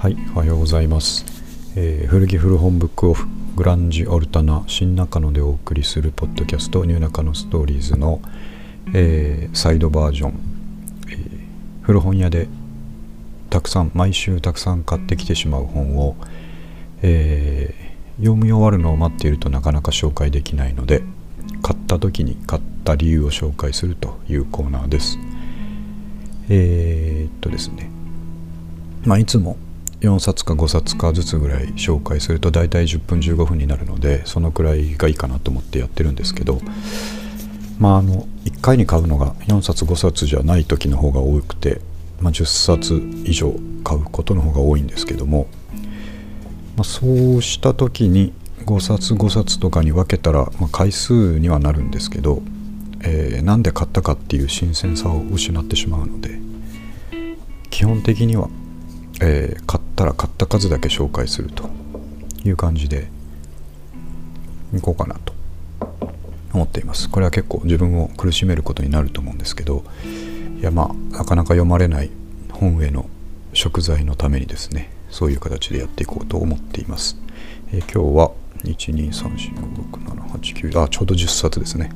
はい、おはようございます。えー古着古本ブックオフグランジオルタナ新中野でお送りするポッドキャストニューナカのストーリーズの、えーサイドバージョン、えー古本屋でたくさん毎週たくさん買ってきてしまう本を、えー読み終わるのを待っているとなかなか紹介できないので買った時に買った理由を紹介するというコーナーです。えーっとですねまあ、いつも4冊か5冊かずつぐらい紹介すると大体10分15分になるのでそのくらいがいいかなと思ってやってるんですけどまああの1回に買うのが4冊5冊じゃない時の方が多くて、まあ、10冊以上買うことの方が多いんですけども、まあ、そうした時に5冊5冊とかに分けたら、まあ、回数にはなるんですけど、えーなんで買ったかっていう新鮮さを失ってしまうので基本的にはえー買ったら買った数だけ紹介するという感じでいこうかなと思っています。これは結構自分を苦しめることになると思うんですけどいやまあなかなか読まれない本への食材のためにですねそういう形でやっていこうと思っています、えー今日は123456789あちょうど10冊ですね、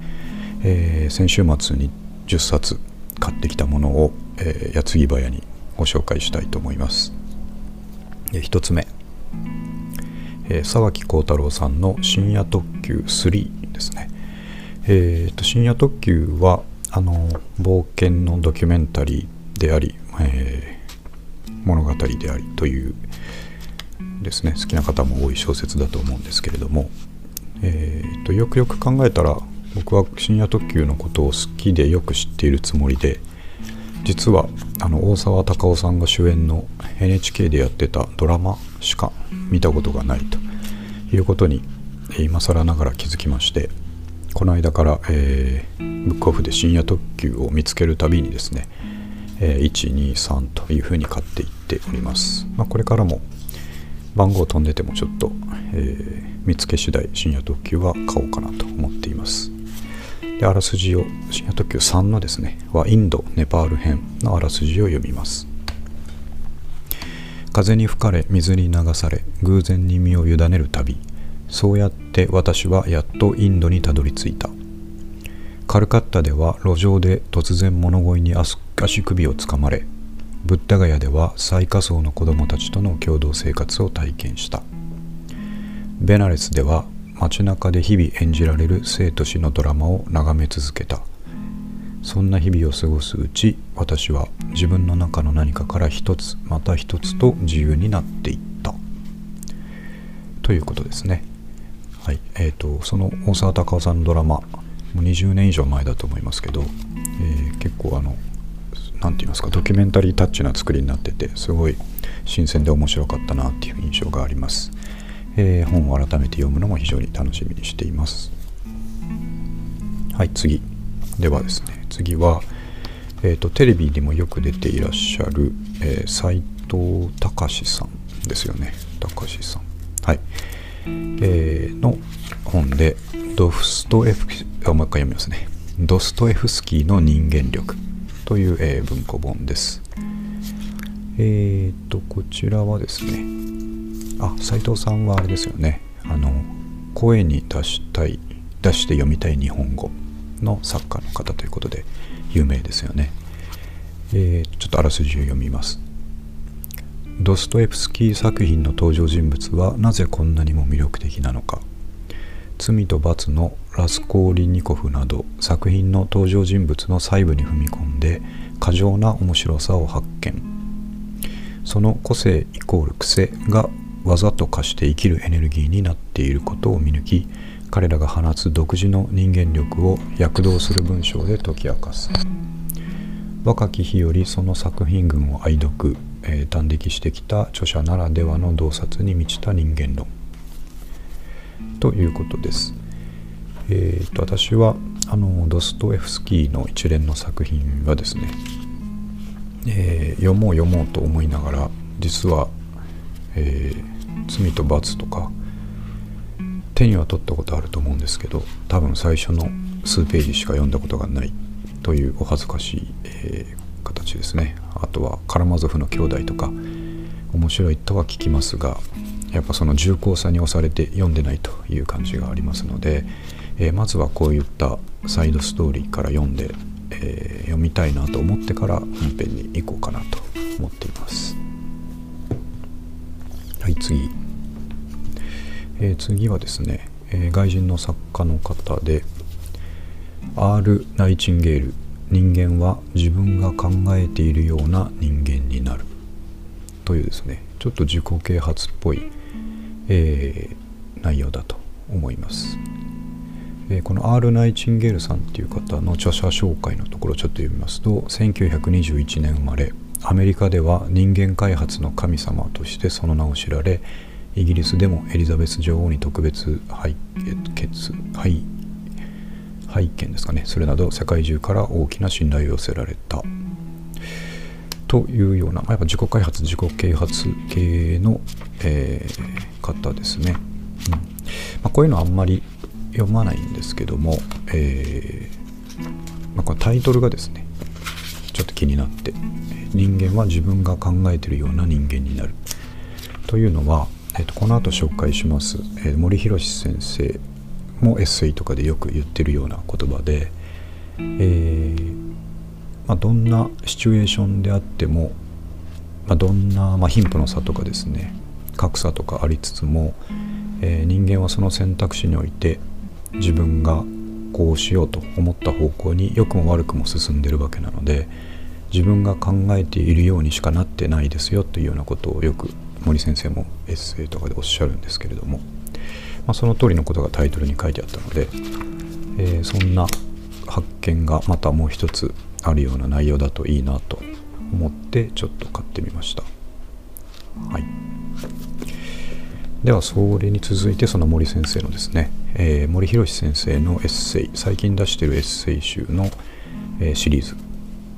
えー先週末に10冊買ってきたものを、えー矢継ぎ早にご紹介したいと思います。えー一つ目、え沢木幸太郎さんの「深夜特急3」ですね。えーと深夜特急はあの冒険のドキュメンタリーであり、えー物語でありというですね好きな方も多い小説だと思うんですけれども、えーとよくよく考えたら僕は深夜特急のことを好きでよく知っているつもりで実はあの大沢たかおさんが主演の NHK でやってたドラマしか見たことがないということに今更ながら気づきましてこの間から、えーブックオフで深夜特急を見つけるたびにですね、えー123というふうに買っていっております、まあ、これからも番号飛んでてもちょっと、えー見つけ次第深夜特急は買おうかなと思っています。であらすじを深夜特急3のですねはインドネパール編のあらすじを読みます。風に吹かれ水に流され偶然に身を委ねる旅。そうやって私はやっとインドにたどり着いた。カルカッタでは路上で突然物乞いに足首をつかまれブッダガヤでは最下層の子供たちとの共同生活を体験した。ベナレスでは街中で日々演じられる生と死のドラマを眺め続けた。そんな日々を過ごすうち私は自分の中の何かから一つまた一つと自由になっていった。ということですね。はい。えー、とその大沢たかおさんのドラマもう20年以上前だと思いますけど、えー結構あの何て言いますかドキュメンタリータッチな作りになっててすごい新鮮で面白かったなっていう印象があります、えー本を改めて読むのも非常に楽しみにしています。はい次。ではですね次は、えー、とテレビにもよく出ていらっしゃる、えー、藤隆さんですよね。隆さん。はい、えーの本でドフストエフあもう一回読みますね。ドストエフスキーの人間力。という、えー文庫本です。えー、とこちらはですねあ斉藤さんはあれですよね。あの声に出したい出して読みたい日本語の作家の方ということで有名ですよね、えーちょっとあらすじを読みます。ドストエフスキー作品の登場人物はなぜこんなにも魅力的なのか。罪と罰のラスコーリニコフなど作品の登場人物の細部に踏み込んで過剰な面白さを発見。その個性イコール癖が技と化して生きるエネルギーになっていることを見抜き彼らが放つ独自の人間力を躍動する文章で解き明かす若き日よりその作品群を愛読、えー断歴してきた著者ならではの洞察に満ちた人間論ということです。えーと私はあのドストエフスキーの一連の作品はですね、えー読もう読もうと思いながら実は、えー罪と罰とか手には取ったことあると思うんですけど多分最初の数ページしか読んだことがないというお恥ずかしい、えー形ですね。あとはカラマゾフの兄弟とか面白いとは聞きますがやっぱその重厚さに押されて読んでないという感じがありますので、えー、まずはこういったサイドストーリーから読んで、えー、読みたいなと思ってから本編に行こうかなとはい次、えー、次はですね、え外人の作家の方で R・ ナイチンゲール人間は自分が考えているような人間になる。というですねちょっと自己啓発っぽい、えー、内容だと思います、えー、この R・ ナイチンゲールさんっていう方の著者紹介のところちょっと読みますと1921年生まれアメリカでは人間開発の神様としてその名を知られイギリスでもエリザベス女王に特別拝拝拝見ですかね。それなど世界中から大きな信頼を寄せられた。というような、まあ、やっぱ自己開発自己啓発系の、えー、方ですね、うん。まあ、こういうのはあんまり読まないんですけども、えーまあ、このタイトルがですねちょっと気になって。人間は自分が考えてるような人間になる。というのは、えー、とこの後紹介します、えー、森博先生もエッセイとかでよく言ってるような言葉で、えーまあ、どんなシチュエーションであっても、まあ、どんな、まあ、貧富の差とかですね格差とかありつつも、えー、人間はその選択肢において自分がこうしようと思った方向に良くも悪くも進んでるわけなので自分が考えているようにしかなってないですよというようなことをよく森先生もエッセイとかでおっしゃるんですけれども、まあ、その通りのことがタイトルに書いてあったので、えー、そんな発見がまたもう一つあるような内容だといいなと思ってちょっと買ってみました。はい、ではそれに続いてその森先生のですね、えー、森博先生のエッセイ最近出してるエッセイ集の、えー、シリーズ。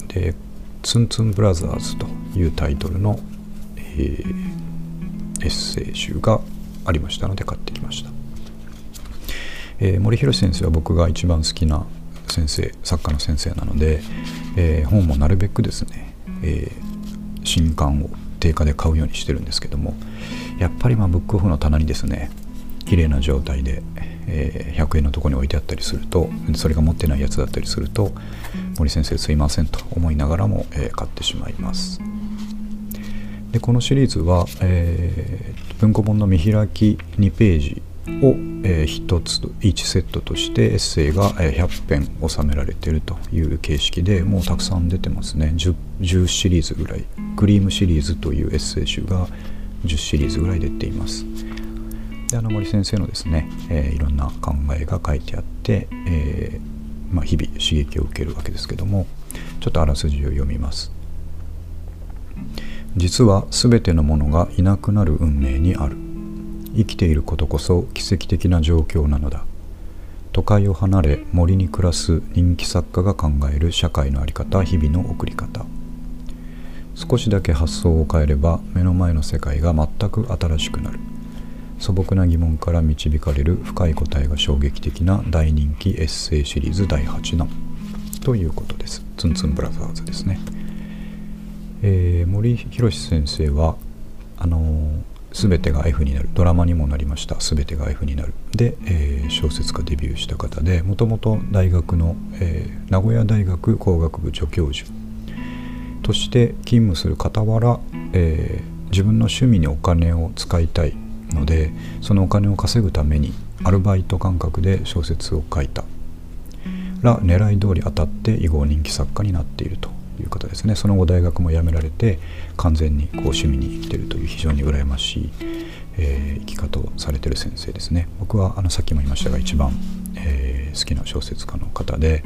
で「ツンツンブラザーズ」というタイトルの、えー、エッセイ集がありましたので買ってきました、えー、森博先生は僕が一番好きな先生作家の先生なので、えー、本もなるべくですね、えー、新刊を定価で買うようにしてるんですけどもやっぱりまあブックオフの棚にですね綺麗な状態で、えー、100円のとこに置いてあったりするとそれが持ってないやつだったりすると森先生すいませんと思いながらも、えー、買ってしまいます。でこのシリーズは、えー、文庫本の見開き2ページを、えー、1つ1セットとしてエッセイが100編収められているという形式でもうたくさん出てますね。10, 10シリーズぐらい。クリームシリーズというエッセイ集が10シリーズぐらい出ています。で穴森先生のですね、えー、いろんな考えが書いてあって、えー、まあ、日々刺激を受けるわけですけどもちょっとあらすじを読みます。実は全てのものがいなくなる運命にある。生きていることこそ奇跡的な状況なのだ。都会を離れ森に暮らす人気作家が考える社会の在り方日々の送り方。少しだけ発想を変えれば目の前の世界が全く新しくなる。素朴な疑問から導かれる深い答えが衝撃的な大人気エッセイシリーズ第8弾。ということです。ツンツンブラザーズですね、えー、森博先生はあのー全てが F になる。ドラマにもなりました。全てが F になる。で、えー、小説家デビューした方でもともと大学の、えー、名古屋大学工学部助教授として勤務する傍ら、えー、自分の趣味にお金を使いたいのでそのお金を稼ぐためにアルバイト感覚で小説を書いた。ら狙い通り当たって以後人気作家になっているという方ですね。その後大学も辞められて完全にこう趣味に生きてるという非常に羨ましい、えー、生き方をされてる先生ですね。僕はあのさっきも言いましたが一番、えー、好きな小説家の方で、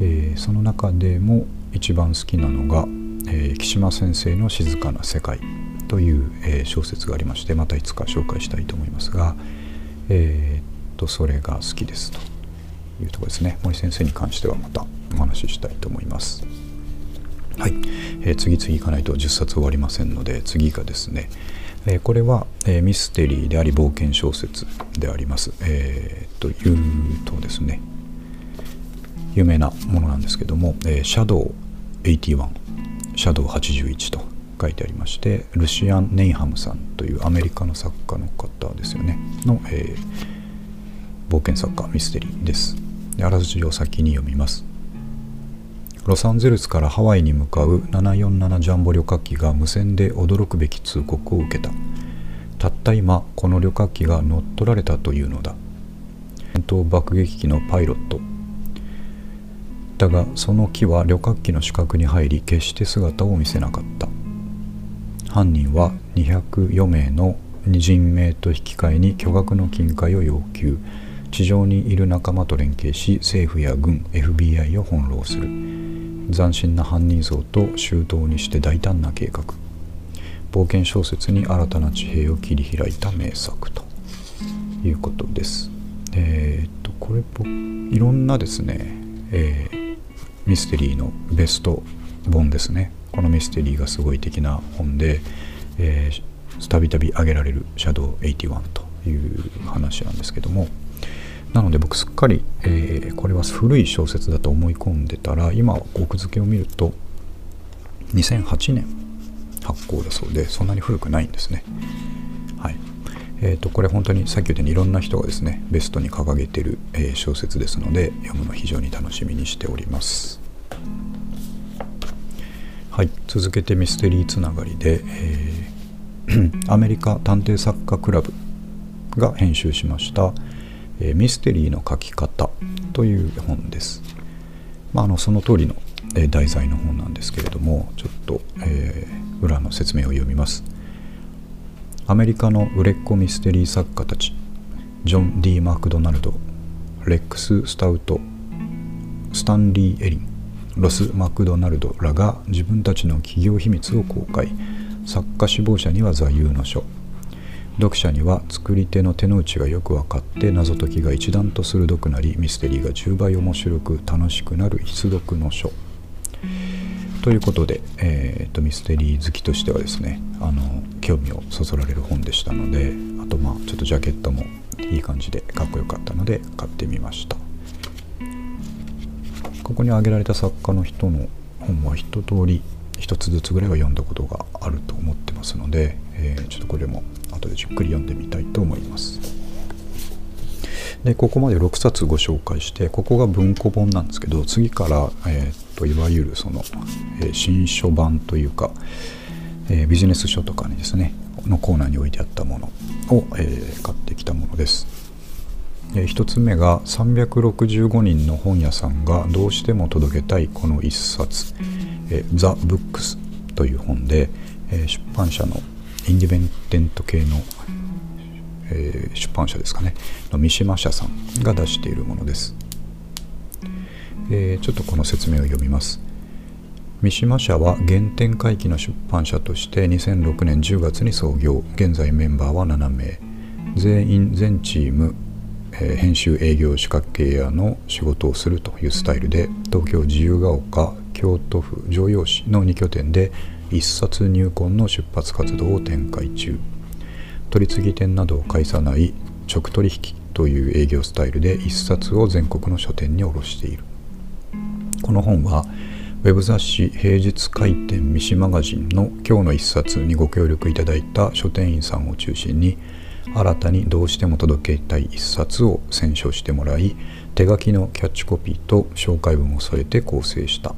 えー、その中でも一番好きなのが、えー、木島先生の「静かな世界」という、えー、小説がありましてまたいつか紹介したいと思いますが、えー、っとそれが好きですと。いうところですね。森先生に関してはまたお話ししたいと思います。はい、えー、次々いかないと10冊終わりませんので次がですね、えー、これは、えー、ミステリーであり冒険小説であります。えー、というとですね。有名なものなんですけども「えー、シャドウ81」シャドウ81と書いてありましてルシアン・ネイハムさんというアメリカの作家の方ですよね。の、えー、冒険作家ミステリーです。であらすじを先に読みます。ロサンゼルスからハワイに向かう747ジャンボ旅客機が無線で驚くべき通告を受けた。たった今この旅客機が乗っ取られたというのだ。戦闘爆撃機のパイロット。だがその機は旅客機の死角に入り決して姿を見せなかった。犯人は204名の人命と引き換えに巨額の金塊を要求。地上にいる仲間と連携し政府や軍 FBI を翻弄する。斬新な犯人像と周到にして大胆な計画。冒険小説に新たな地平を切り開いた名作と。いうことです。えー、っとこれいろんなですね、えー、ミステリーのベスト本ですねこのミステリーがすごい的な本でたびたび挙げられる「シャドウ81」という話なんですけどもなので僕すっかり、えー、これは古い小説だと思い込んでたら今奥付けを見ると2008年発行だそうでそんなに古くないんですね。えーと、これ本当にさっき言ったようにいろんな人がですねベストに掲げてる、えー、小説ですので読むの非常に楽しみにしております。はい続けてミステリーつながりで、えー、アメリカ探偵作家クラブが編集しましたえミステリーの書き方という本です。まあ、あのその通りの、え題材の本なんですけれどもちょっと、えー、裏の説明を読みます。アメリカの売れっ子ミステリー作家たちジョン・ D・ マクドナルドレックス・スタウトスタンリー・エリンロス・マクドナルドらが自分たちの企業秘密を公開。作家志望者には座右の書。読者には作り手の手の内がよく分かって謎解きが一段と鋭くなりミステリーが10倍面白く楽しくなる必読の書。ということで、えーと、ミステリー好きとしてはですねあの興味をそそられる本でしたのであとまあちょっとジャケットもいい感じでかっこよかったので買ってみましたここに挙げられた作家の人の本は一通り一つずつぐらいは読んだことがあると思ってますので、えー、ちょっとこれも後でじっくり読んでみたいと思います。でここまで6冊ご紹介してここが文庫本なんですけど次から、えーと、いわゆるその、えー、新書版というか、えー、ビジネス書とかにですねのコーナーに置いてあったものを、えー、買ってきたものです。えー、1つ目が365人の本屋さんがどうしても届けたいこの1冊「えー、ザ・ブックス」という本で、えー、出版社のインディペンデント系の、えー、出版社ですかねの三島社さんが出しているものです、え、ちょっとこの説明を読みます。三島社は原点回帰の出版社として2006年10月に創業。現在メンバーは7名。全員全チーム、えー、編集営業資格系やの仕事をするというスタイルで東京自由が丘京都府城陽市の2拠点で一冊入魂の出発活動を展開中。取次ぎ店などを介さない直取引という営業スタイルで一冊を全国の書店に卸している。この本はウェブ雑誌平日開店三島マガジンの今日の一冊にご協力いただいた書店員さんを中心に新たにどうしても届けたい一冊を選書してもらい手書きのキャッチコピーと紹介文を添えて構成した。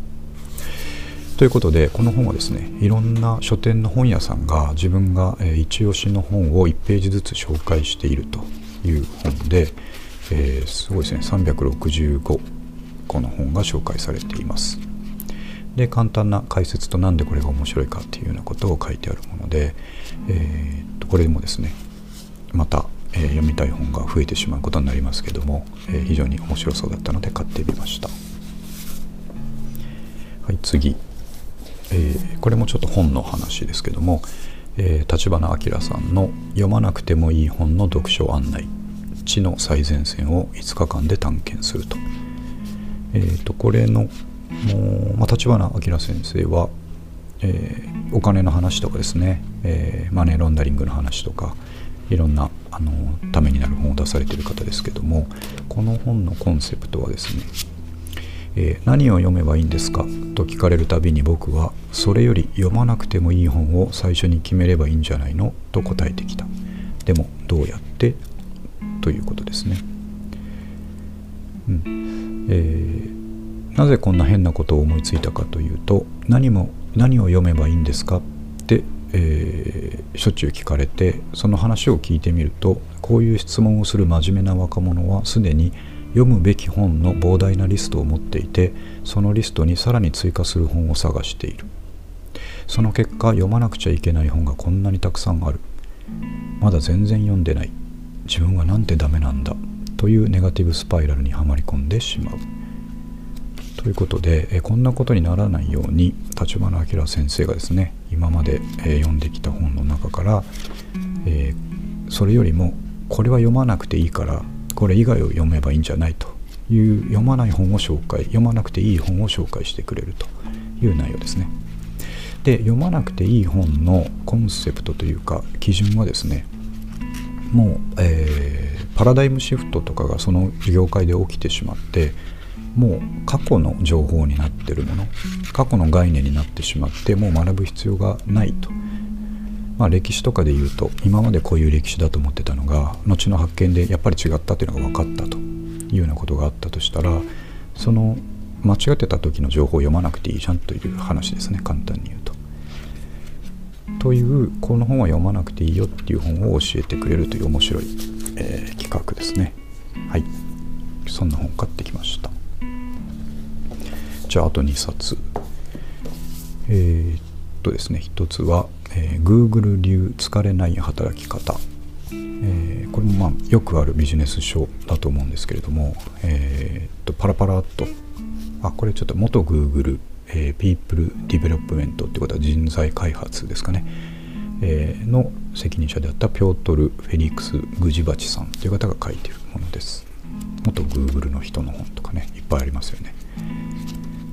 ということでこの本はですねいろんな書店の本屋さんが自分が、一押しの本を1ページずつ紹介しているという本で、えー、すごいですね365個の本が紹介されています。で簡単な解説となんでこれが面白いかっていうようなことを書いてあるもので、えー、とこれもですねまた、えー、読みたい本が増えてしまうことになりますけども、えー、非常に面白そうだったので買ってみました。はい次。えー、これもちょっと本の話ですけども立花明さんの「読まなくてもいい本の読書案内」知の最前線を5日間で探検すると。えーと、これのもう、まあ、明先生は、えー、お金の話とかですね、えー、マネーロンダリングの話とかいろんなあのためになる本を出されている方ですけどもこの本のコンセプトはですねえー、何を読めばいいんですか？と聞かれるたびに僕はそれより読まなくてもいい本を最初に決めればいいんじゃないの？と答えてきた。でもどうやって？ということですね、うん。えー、なぜこんな変なことを思いついたかというと何も何を読めばいいんですか？って、えー、しょっちゅう聞かれてその話を聞いてみるとこういう質問をする真面目な若者はすでに読むべき本の膨大なリストを持っていてそのリストにさらに追加する本を探している。その結果読まなくちゃいけない本がこんなにたくさんある。まだ全然読んでない。自分はなんてダメなんだ？というネガティブスパイラルにはまり込んでしまう。ということでえこんなことにならないように立花明先生がですね今まで、え読んできた本の中から、えー、それよりもこれは読まなくていいからこれ以外を読めばいいんじゃないという読まない本を紹介読まなくていい本を紹介してくれるという内容ですね。で読まなくていい本のコンセプトというか基準はですねもう、えー、パラダイムシフトとかがその業界で起きてしまってもう過去の情報になってるもの過去の概念になってしまってもう学ぶ必要がないとまあ、歴史とかで言うと今までこういう歴史だと思ってたのが後の発見でやっぱり違ったっていうのが分かったというようなことがあったとしたらその間違ってた時の情報を読まなくていいじゃんという話ですね簡単に言うと。というこの本は読まなくていいよっていう本を教えてくれるという面白い、えー、企画ですね。はい。そんな本買ってきました。じゃああと2冊。えー、っとですね1つはえー、Google 流疲れない働き方、えー、これもまあよくあるビジネス書だと思うんですけれども、えー、とパラパラっと。あこれちょっと元 Google、えー、People Development ってことは人材開発ですかね、えー、の責任者であったピョートル・フェリックス・グジバチさんという方が書いているものです。元 Google の人の本とかねいっぱいありますよね。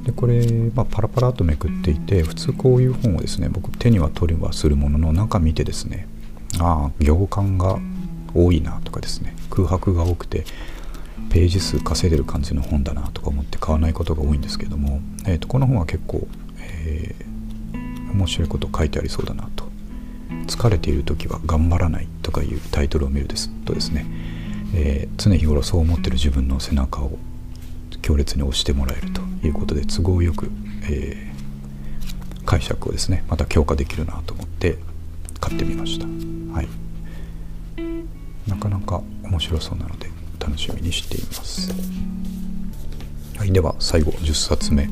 でこれ、まあ、パラパラとめくっていて普通こういう本をですね僕手には取りはするものの中見てですねああ行間が多いなとかですね空白が多くてページ数稼いでる感じの本だなとか思って買わないことが多いんですけども、えー、とこの本は結構、えー、面白いこと書いてありそうだなと。疲れている時は頑張らないとかいうタイトルを見るですとですね、えー、常日頃そう思ってる自分の背中を強烈に押してもらえるということで都合よく、えー、解釈をですねまた強化できるなと思って買ってみました。はい、なかなか面白そうなので楽しみにしています。はい、では最後10冊目、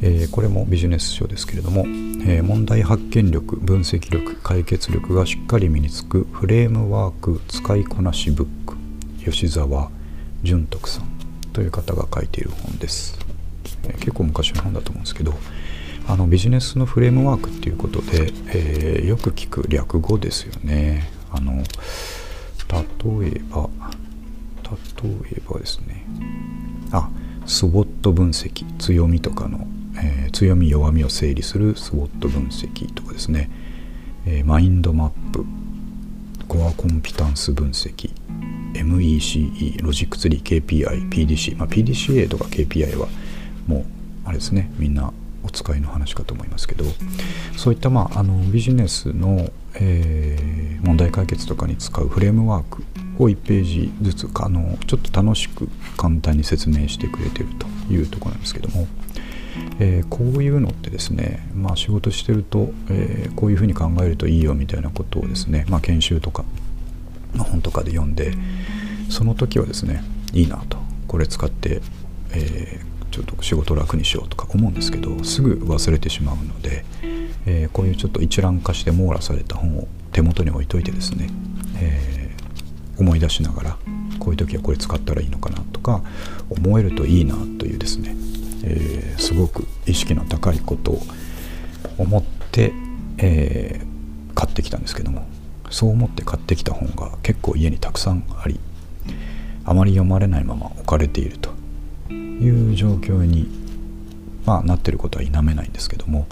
えー、これもビジネス書ですけれども、えー、問題発見力分析力解決力がしっかり身につくフレームワーク使いこなしブック吉沢淳徳さんという方が書いている本です、結構昔の本だと思うんですけどあのビジネスのフレームワークっていうことで、えー、よく聞く略語ですよね。あの例えば例えばですね。あスウォット分析。強みとかの、えー、強み弱みを整理するスウォット分析とかですね、えー、マインドマップ。コアコンピタンス分析。MECE ロジックツリー KPI PDC、まあ、PDCA とか KPI はもうあれですねみんなお使いの話かと思いますけどそういった、まあ、あのビジネスの、えー、問題解決とかに使うフレームワークを1ページずつあのちょっと楽しく簡単に説明してくれてるというところなんですけども、えー、こういうのってですね、まあ、仕事してると、えー、こういうふうに考えるといいよみたいなことをですね、まあ、研修とかの本とかで読んでその時はですねいいなと。これ使って、えー、ちょっと仕事楽にしようとか思うんですけどすぐ忘れてしまうので、えー、こういうちょっと一覧化して網羅された本を手元に置いといてですね、えー、思い出しながらこういう時はこれ使ったらいいのかなとか思えるといいなというですね、えー、すごく意識の高いことを思って、え、買ってきたんですけどもそう思って買ってきた本が結構家にたくさんありあまり読まれないまま置かれていると。いう状況に、まあ、なってることは否めないんですけども、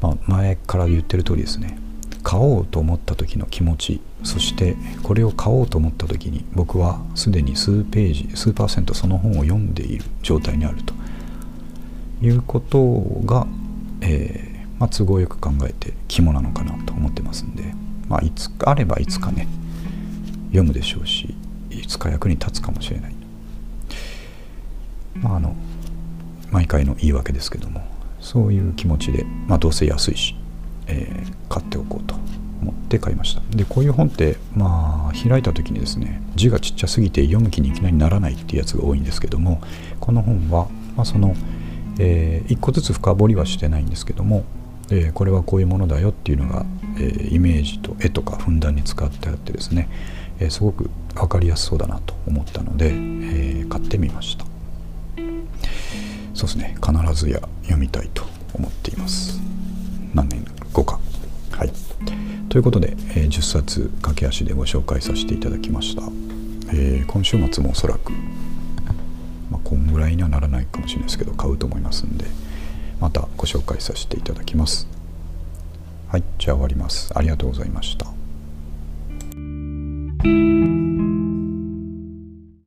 まあ、前から言ってる通りですね。買おうと思った時の気持ちそしてこれを買おうと思った時に僕はすでに数ページ数パーセントその本を読んでいる状態にあると。いうことが、えーまあ、都合よく考えて肝なのかなと思ってますんで、まあ、いつあればいつかね読むでしょうしいつか役に立つかもしれない。まああの毎回の言い訳ですけどもそういう気持ちで、まあ、どうせ安いし、えー、買っておこうと思って買いました。でこういう本ってまあ開いた時にですね字がちっちゃすぎて読む気にいきなりならないっていうやつが多いんですけどもこの本は、まあ、その、えー、個ずつ深掘りはしてないんですけども、えー、これはこういうものだよっていうのが、えー、イメージと絵とかふんだんに使ってあってですね、えすごく分かりやすそうだなと思ったので、え買ってみました。そうですね。必ずや読みたいと思っています。何年後か。はい。ということで、え、10冊駆け足でご紹介させていただきました、え、今週末もおそらく、まあ、こんぐらいにはならないかもしれないですけど買うと思いますんでまたご紹介させていただきます。はいじゃあ終わります。ありがとうございました。